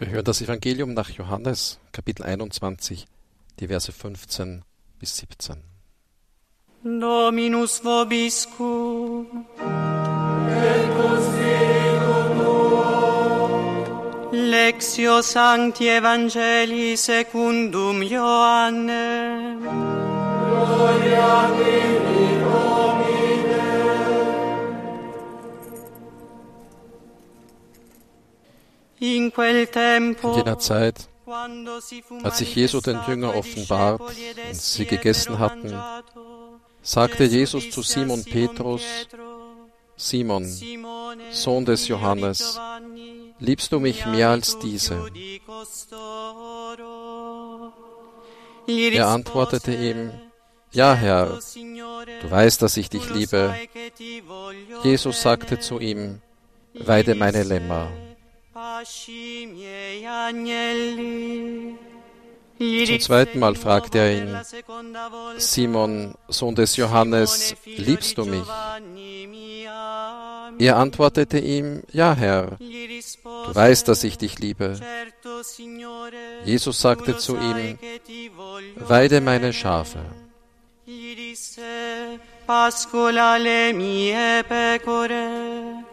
Wir hören das Evangelium nach Johannes, Kapitel 21, die Verse 15 bis 17. Dominus vobiscum. Lectio Sancti Evangelii secundum Ioannem. In In jener Zeit, als sich Jesu den manifestato offenbart und sie gegessen hatten, sagte Jesus zu Simon Petrus, Simon, Sohn des Johannes, liebst du mich mi mehr als diese? Er antwortete ihm, Ja, Herr, "Certo, Signore, du weißt, dass ich dich liebe. Jesus sagte bene." zu ihm, Weide meine Lämmer. Zum zweiten Mal fragte er ihn, Simon, Sohn des Johannes, "Simone, figlio liebst du mich? Giovanni, mi ami?" Er antwortete ihm, Ja, Herr, du weißt, dass ich dich liebe. "Certo, Signore, Jesus sagte zu ihm, Weide meine bene." Schafe. Pascola le mie pecore.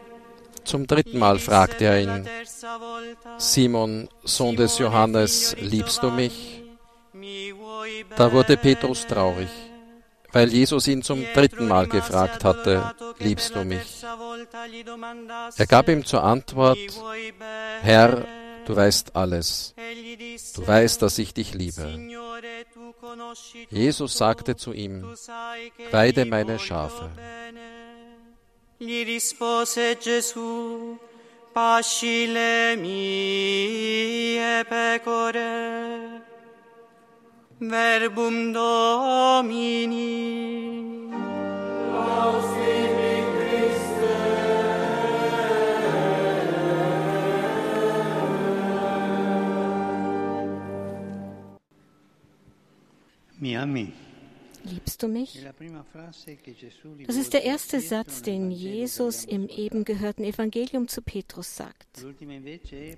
Zum dritten Mal fragte er ihn, Simon, Sohn des "Simone, Johannes, liebst du mich? Da wurde bene?" Petrus traurig, weil Jesus ihn zum dritten Mal gefragt hatte, liebst du mich? Er gab ihm zur Antwort, Herr, du weißt alles. Du weißt, dass ich dich liebe. Jesus sagte zu ihm, Weide meine Schafe. Gli rispose Gesù, pasci le mie pecore. Verbum Domini. Mi ami? Liebst du mich? Das ist der erste Satz, den Jesus im eben gehörten Evangelium zu Petrus sagt.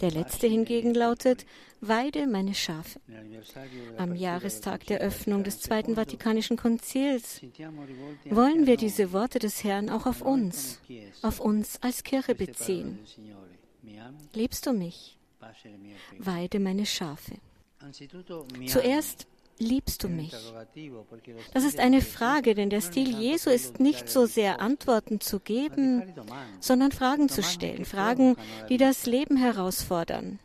Der letzte hingegen lautet, Weide meine Schafe. Am Jahrestag der Öffnung des Zweiten Vatikanischen Konzils wollen wir diese Worte des Herrn auch auf uns, auf uns als Kirche beziehen. Liebst du mich? Weide meine Schafe. Zuerst liebst du mich. Das ist eine Frage, denn der Stil Jesu ist nicht so sehr Antworten zu geben, sondern Fragen zu stellen, Fragen, die das Leben herausfordern.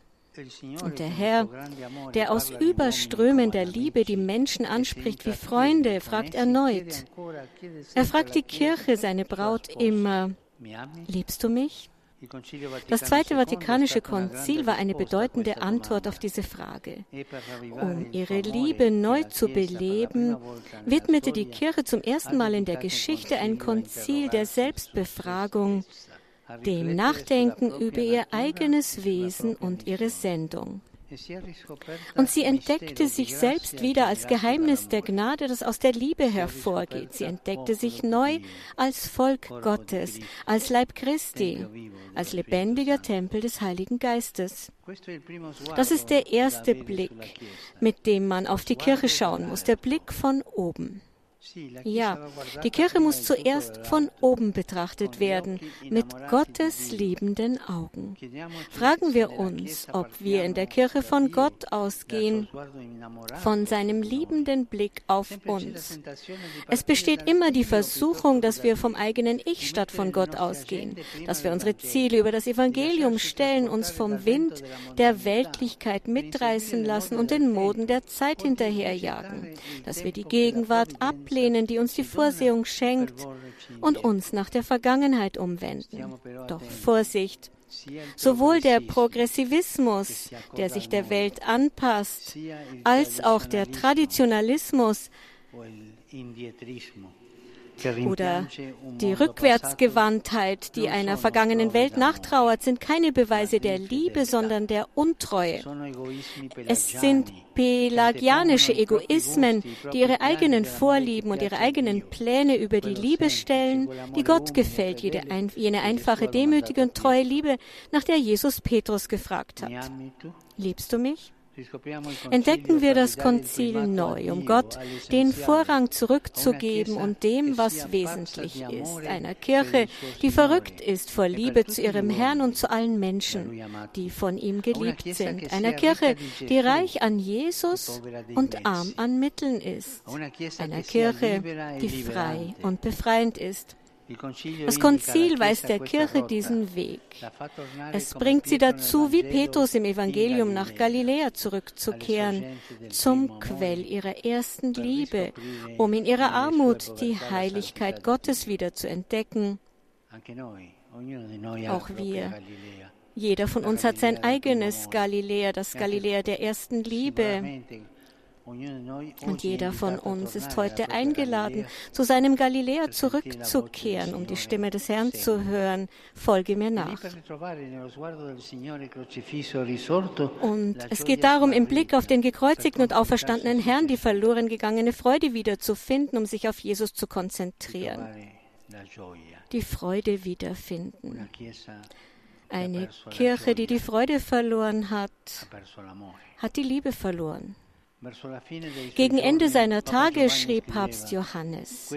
Und der Herr, der aus überströmender Liebe die Menschen anspricht wie Freunde, fragt erneut. Er fragt die Kirche, seine Braut, immer, liebst du mich? Das Zweite Vatikanische Konzil war eine bedeutende Antwort auf diese Frage. Um ihre Liebe neu zu beleben, widmete die Kirche zum ersten Mal in der Geschichte ein Konzil der Selbstbefragung, dem Nachdenken über ihr eigenes Wesen und ihre Sendung. Und sie entdeckte sich selbst wieder als Geheimnis der Gnade, das aus der Liebe hervorgeht. Sie entdeckte sich neu als Volk Gottes, als Leib Christi, als lebendiger Tempel des Heiligen Geistes. Das ist der erste Blick, mit dem man auf die Kirche schauen muss, der Blick von oben. Ja, die Kirche muss zuerst von oben betrachtet werden, mit Gottes liebenden Augen. Fragen wir uns, ob wir in der Kirche von Gott ausgehen, von seinem liebenden Blick auf uns. Es besteht immer die Versuchung, dass wir vom eigenen Ich statt von Gott ausgehen, dass wir unsere Ziele über das Evangelium stellen, uns vom Wind der Weltlichkeit mitreißen lassen und den Moden der Zeit hinterherjagen, dass wir die Gegenwart ablehnen, die uns die Vorsehung schenkt, und uns nach der Vergangenheit umwenden. Doch Vorsicht! Sowohl der Progressivismus, der sich der Welt anpasst, als auch der Traditionalismus oder die Rückwärtsgewandtheit, die einer vergangenen Welt nachtrauert, sind keine Beweise der Liebe, sondern der Untreue. Es sind pelagianische Egoismen, die ihre eigenen Vorlieben und ihre eigenen Pläne über die Liebe stellen, die Gott gefällt, jene einfache, demütige und treue Liebe, nach der Jesus Petrus gefragt hat. Liebst du mich? Entdecken wir das Konzil neu, um Gott den Vorrang zurückzugeben und dem, was wesentlich ist. Einer Kirche, die verrückt ist vor Liebe zu ihrem Herrn und zu allen Menschen, die von ihm geliebt sind. Einer Kirche, die reich an Jesus und arm an Mitteln ist. Einer Kirche, die frei und befreiend ist. Das Konzil weist der Kirche diesen Weg. Es bringt sie dazu, wie Petrus im Evangelium nach Galiläa zurückzukehren, zum Quell ihrer ersten Liebe, um in ihrer Armut die Heiligkeit Gottes wieder zu entdecken. Auch wir. Jeder von uns hat sein eigenes Galiläa, das Galiläa der ersten Liebe. Und jeder von uns ist heute eingeladen, zu seinem Galiläa zurückzukehren, um die Stimme des Herrn zu hören. Folge mir nach. Und es geht darum, im Blick auf den gekreuzigten und auferstandenen Herrn die verloren gegangene Freude wiederzufinden, um sich auf Jesus zu konzentrieren. Die Freude wiederfinden. Eine Kirche, die die Freude verloren hat, hat die Liebe verloren. Gegen Ende seiner Tage schrieb Papst Johannes,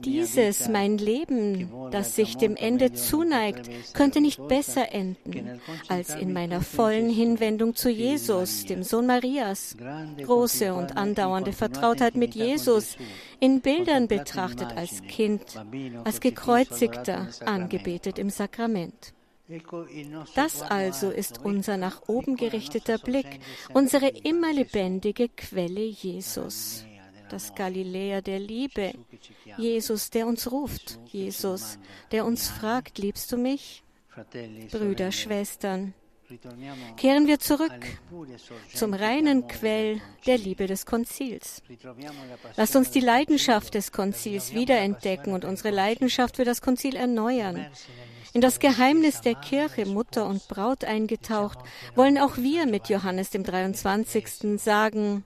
dieses, mein Leben, das sich dem Ende zuneigt, könnte nicht besser enden als in meiner vollen Hinwendung zu Jesus, dem Sohn Marias. Große und andauernde Vertrautheit mit Jesus, in Bildern betrachtet als Kind, als gekreuzigter, angebetet im Sakrament. Das also ist unser nach oben gerichteter Blick, unsere immer lebendige Quelle Jesus. Das Galiläa der Liebe, Jesus, der uns ruft, Jesus, der uns fragt, liebst du mich? Brüder, Schwestern, kehren wir zurück zum reinen Quell der Liebe des Konzils. Lasst uns die Leidenschaft des Konzils wiederentdecken und unsere Leidenschaft für das Konzil erneuern. In das Geheimnis der Kirche, Mutter und Braut eingetaucht, wollen auch wir mit Johannes dem 23. sagen,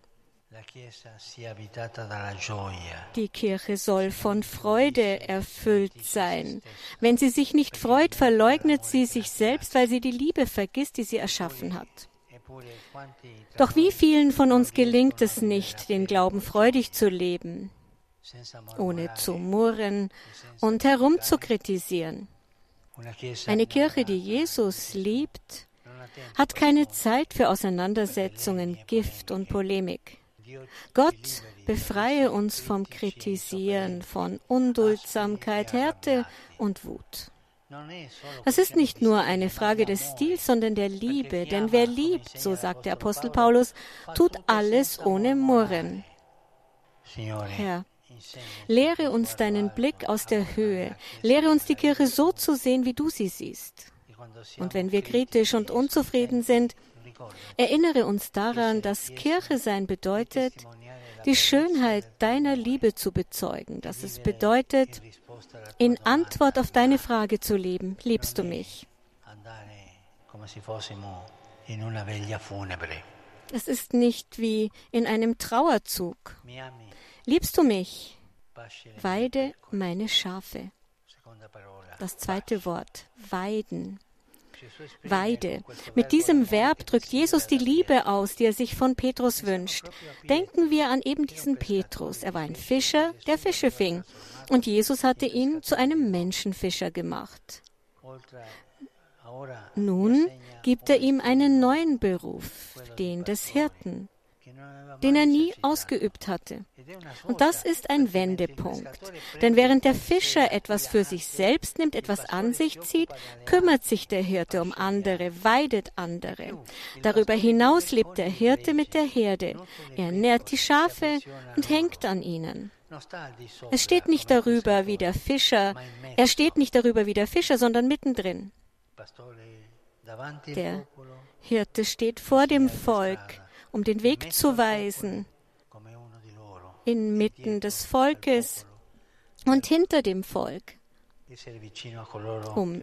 die Kirche soll von Freude erfüllt sein. Wenn sie sich nicht freut, verleugnet sie sich selbst, weil sie die Liebe vergisst, die sie erschaffen hat. Doch wie vielen von uns gelingt es nicht, den Glauben freudig zu leben, ohne zu murren und herumzukritisieren? Eine Kirche, die Jesus liebt, hat keine Zeit für Auseinandersetzungen, Gift und Polemik. Gott befreie uns vom Kritisieren, von Unduldsamkeit, Härte und Wut. Das ist nicht nur eine Frage des Stils, sondern der Liebe. Denn wer liebt, so sagt der Apostel Paulus, tut alles ohne Murren. Herr, Lehre uns deinen Blick aus der Höhe. Lehre uns die Kirche so zu sehen, wie du sie siehst. Und wenn wir kritisch und unzufrieden sind, erinnere uns daran, dass Kirche sein bedeutet, die Schönheit deiner Liebe zu bezeugen, dass es bedeutet, in Antwort auf deine Frage zu leben, liebst du mich? Es ist nicht wie in einem Trauerzug. Liebst du mich? Weide meine Schafe. Das zweite Wort, weiden. Weide. Mit diesem Verb drückt Jesus die Liebe aus, die er sich von Petrus wünscht. Denken wir an eben diesen Petrus. Er war ein Fischer, der Fische fing. Und Jesus hatte ihn zu einem Menschenfischer gemacht. Nun gibt er ihm einen neuen Beruf, den des Hirten den er nie ausgeübt hatte. Und das ist ein Wendepunkt. Denn während der Fischer etwas für sich selbst nimmt, etwas an sich zieht, kümmert sich der Hirte um andere, weidet andere. Darüber hinaus lebt der Hirte mit der Herde. Er nährt die Schafe und hängt an ihnen. Es steht nicht darüber wie der Fischer, er steht nicht darüber wie der Fischer, sondern mittendrin. Der Hirte steht vor dem Volk um den Weg zu weisen. Inmitten des Volkes, und hinter dem Volk, um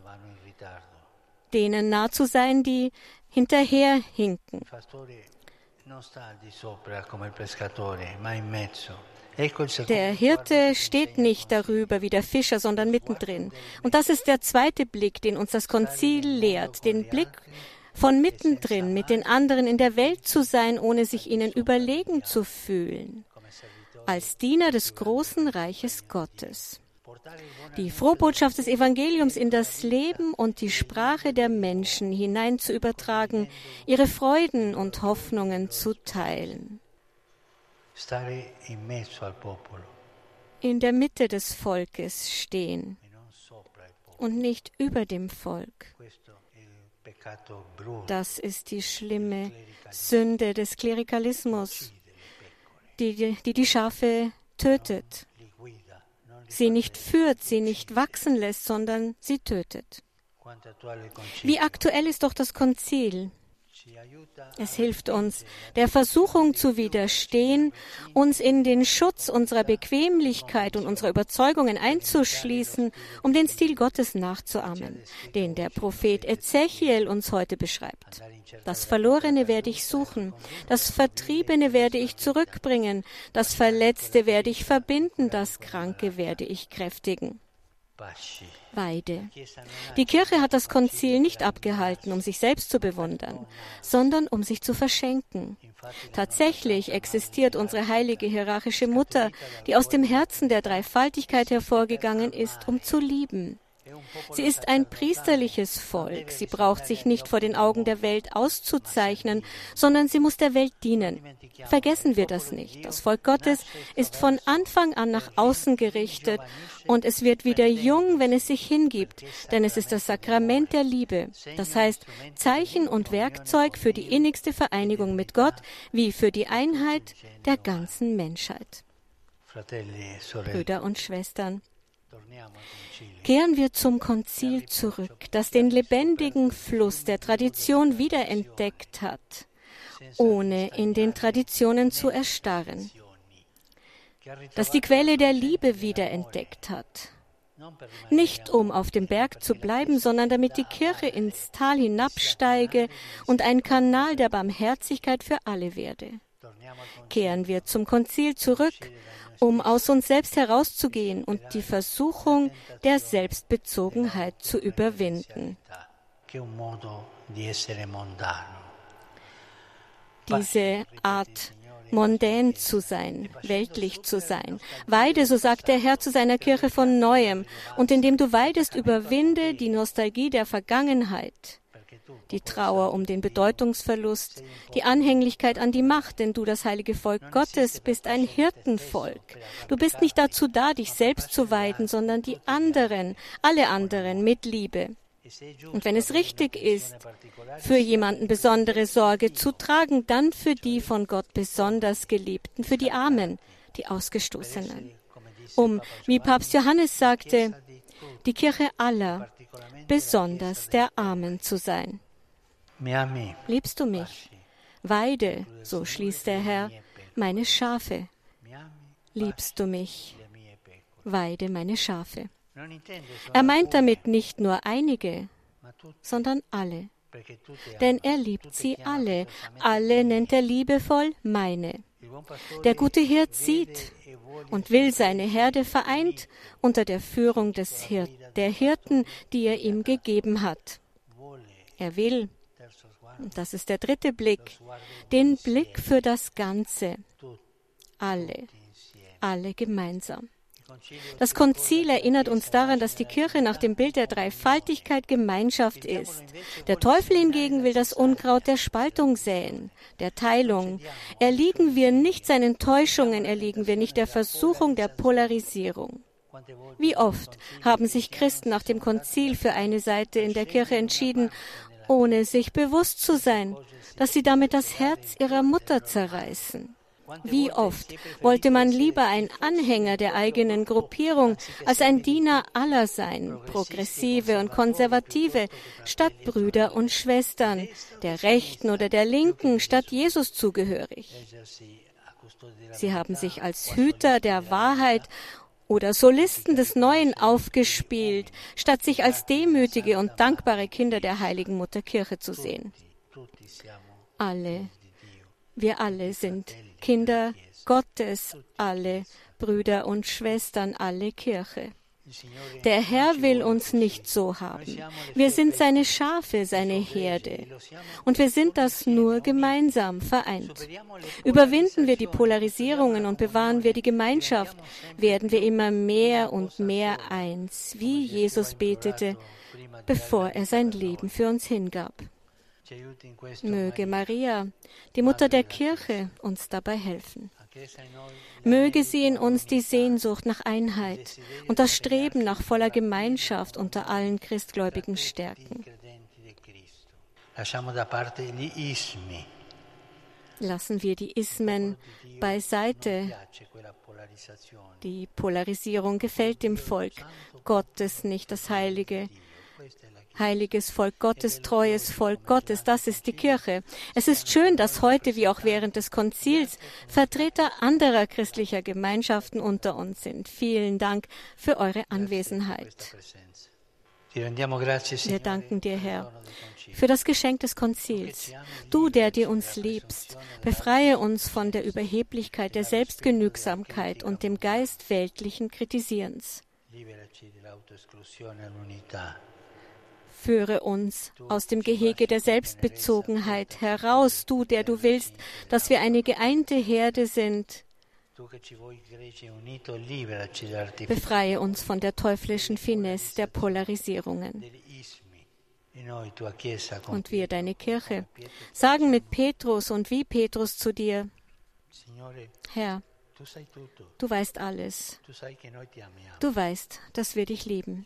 denen nah zu sein, die hinterherhinken. Der Hirte steht nicht darüber wie der Fischer, sondern mittendrin. Und das ist der zweite Blick, den uns das Konzil lehrt, den Blick von mittendrin mit den anderen in der Welt zu sein, ohne sich ihnen überlegen zu fühlen, als Diener des großen Reiches Gottes. Die Frohbotschaft des Evangeliums in das Leben und die Sprache der Menschen hinein zu übertragen, ihre Freuden und Hoffnungen zu teilen. In der Mitte des Volkes stehen und nicht über dem Volk. Das ist die schlimme Sünde des Klerikalismus, die die, die Schafe tötet, sie nicht führt, sie nicht wachsen lässt, sondern sie tötet. Wie aktuell ist doch das Konzil? Es hilft uns, der Versuchung zu widerstehen, uns in den Schutz unserer Bequemlichkeit und unserer Überzeugungen einzuschließen, um den Stil Gottes nachzuahmen, den der Prophet Ezechiel uns heute beschreibt. Das Verlorene werde ich suchen, das Vertriebene werde ich zurückbringen, das Verletzte werde ich verbinden, das Kranke werde ich kräftigen. Weide. Die Kirche hat das Konzil nicht abgehalten, um sich selbst zu bewundern, sondern um sich zu verschenken. Tatsächlich existiert unsere heilige hierarchische Mutter, die aus dem Herzen der Dreifaltigkeit hervorgegangen ist, um zu lieben. Sie ist ein priesterliches Volk. Sie braucht sich nicht vor den Augen der Welt auszuzeichnen, sondern sie muss der Welt dienen. Vergessen wir das nicht. Das Volk Gottes ist von Anfang an nach außen gerichtet und es wird wieder jung, wenn es sich hingibt, denn es ist das Sakrament der Liebe. Das heißt, Zeichen und Werkzeug für die innigste Vereinigung mit Gott wie für die Einheit der ganzen Menschheit. Brüder und Schwestern, Kehren wir zum Konzil zurück, das den lebendigen Fluss der Tradition wiederentdeckt hat, ohne in den Traditionen zu erstarren, das die Quelle der Liebe wiederentdeckt hat, nicht um auf dem Berg zu bleiben, sondern damit die Kirche ins Tal hinabsteige und ein Kanal der Barmherzigkeit für alle werde. Kehren wir zum Konzil zurück um aus uns selbst herauszugehen und die Versuchung der Selbstbezogenheit zu überwinden. Diese Art mondän zu sein, weltlich zu sein. Weide, so sagt der Herr zu seiner Kirche von neuem, und indem du weidest, überwinde die Nostalgie der Vergangenheit die Trauer um den Bedeutungsverlust, die Anhänglichkeit an die Macht, denn du, das heilige Volk Gottes, bist ein Hirtenvolk. Du bist nicht dazu da, dich selbst zu weiden, sondern die anderen, alle anderen mit Liebe. Und wenn es richtig ist, für jemanden besondere Sorge zu tragen, dann für die von Gott besonders Geliebten, für die Armen, die Ausgestoßenen. Um, wie Papst Johannes sagte, die Kirche aller, besonders der Armen zu sein. Liebst du mich? Weide, so schließt der Herr, meine Schafe. Liebst du mich? Weide meine Schafe. Er meint damit nicht nur einige, sondern alle. Denn er liebt sie alle. Alle nennt er liebevoll meine. Der gute Hirt sieht und will seine Herde vereint unter der Führung des Hir der Hirten, die er ihm gegeben hat. Er will, das ist der dritte Blick, den Blick für das Ganze. Alle, alle gemeinsam. Das Konzil erinnert uns daran, dass die Kirche nach dem Bild der Dreifaltigkeit Gemeinschaft ist. Der Teufel hingegen will das Unkraut der Spaltung säen, der Teilung. Erliegen wir nicht seinen Täuschungen, erliegen wir nicht der Versuchung der Polarisierung. Wie oft haben sich Christen nach dem Konzil für eine Seite in der Kirche entschieden ohne sich bewusst zu sein, dass sie damit das Herz ihrer Mutter zerreißen. Wie oft wollte man lieber ein Anhänger der eigenen Gruppierung als ein Diener aller sein, Progressive und Konservative, statt Brüder und Schwestern, der Rechten oder der Linken statt Jesus zugehörig. Sie haben sich als Hüter der Wahrheit oder Solisten des Neuen aufgespielt, statt sich als demütige und dankbare Kinder der heiligen Mutterkirche zu sehen. Alle, wir alle sind Kinder Gottes, alle Brüder und Schwestern, alle Kirche. Der Herr will uns nicht so haben. Wir sind seine Schafe, seine Herde. Und wir sind das nur gemeinsam vereint. Überwinden wir die Polarisierungen und bewahren wir die Gemeinschaft, werden wir immer mehr und mehr eins, wie Jesus betete, bevor er sein Leben für uns hingab. Möge Maria, die Mutter der Kirche, uns dabei helfen. Möge sie in uns die Sehnsucht nach Einheit und das Streben nach voller Gemeinschaft unter allen Christgläubigen stärken. Lassen wir die Ismen beiseite. Die Polarisierung gefällt dem Volk. Gottes nicht, das Heilige heiliges Volk Gottes, treues Volk Gottes, das ist die Kirche. Es ist schön, dass heute wie auch während des Konzils Vertreter anderer christlicher Gemeinschaften unter uns sind. Vielen Dank für eure Anwesenheit. Wir danken dir, Herr, für das Geschenk des Konzils. Du, der dir uns liebst, befreie uns von der Überheblichkeit, der Selbstgenügsamkeit und dem Geist weltlichen Kritisierens. Führe uns aus dem Gehege der Selbstbezogenheit heraus, du, der du willst, dass wir eine geeinte Herde sind. Befreie uns von der teuflischen Finesse der Polarisierungen. Und wir, deine Kirche, sagen mit Petrus und wie Petrus zu dir, Herr, du weißt alles. Du weißt, dass wir dich lieben.